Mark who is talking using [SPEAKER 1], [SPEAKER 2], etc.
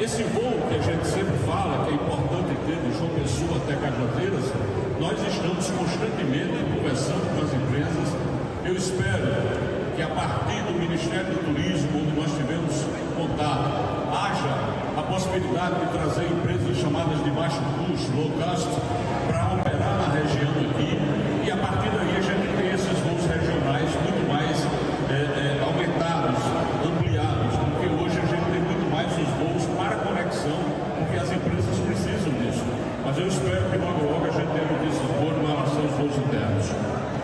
[SPEAKER 1] esse voo que a gente sempre fala, que é importante ter de João Pessoa até Cajazeiras, nós estamos constantemente conversando com as empresas. Eu espero que a partir do Ministério do Turismo, onde nós tivemos contato, haja a possibilidade de trazer empresas chamadas de baixo custo, low cost, para Gabriel Rimago.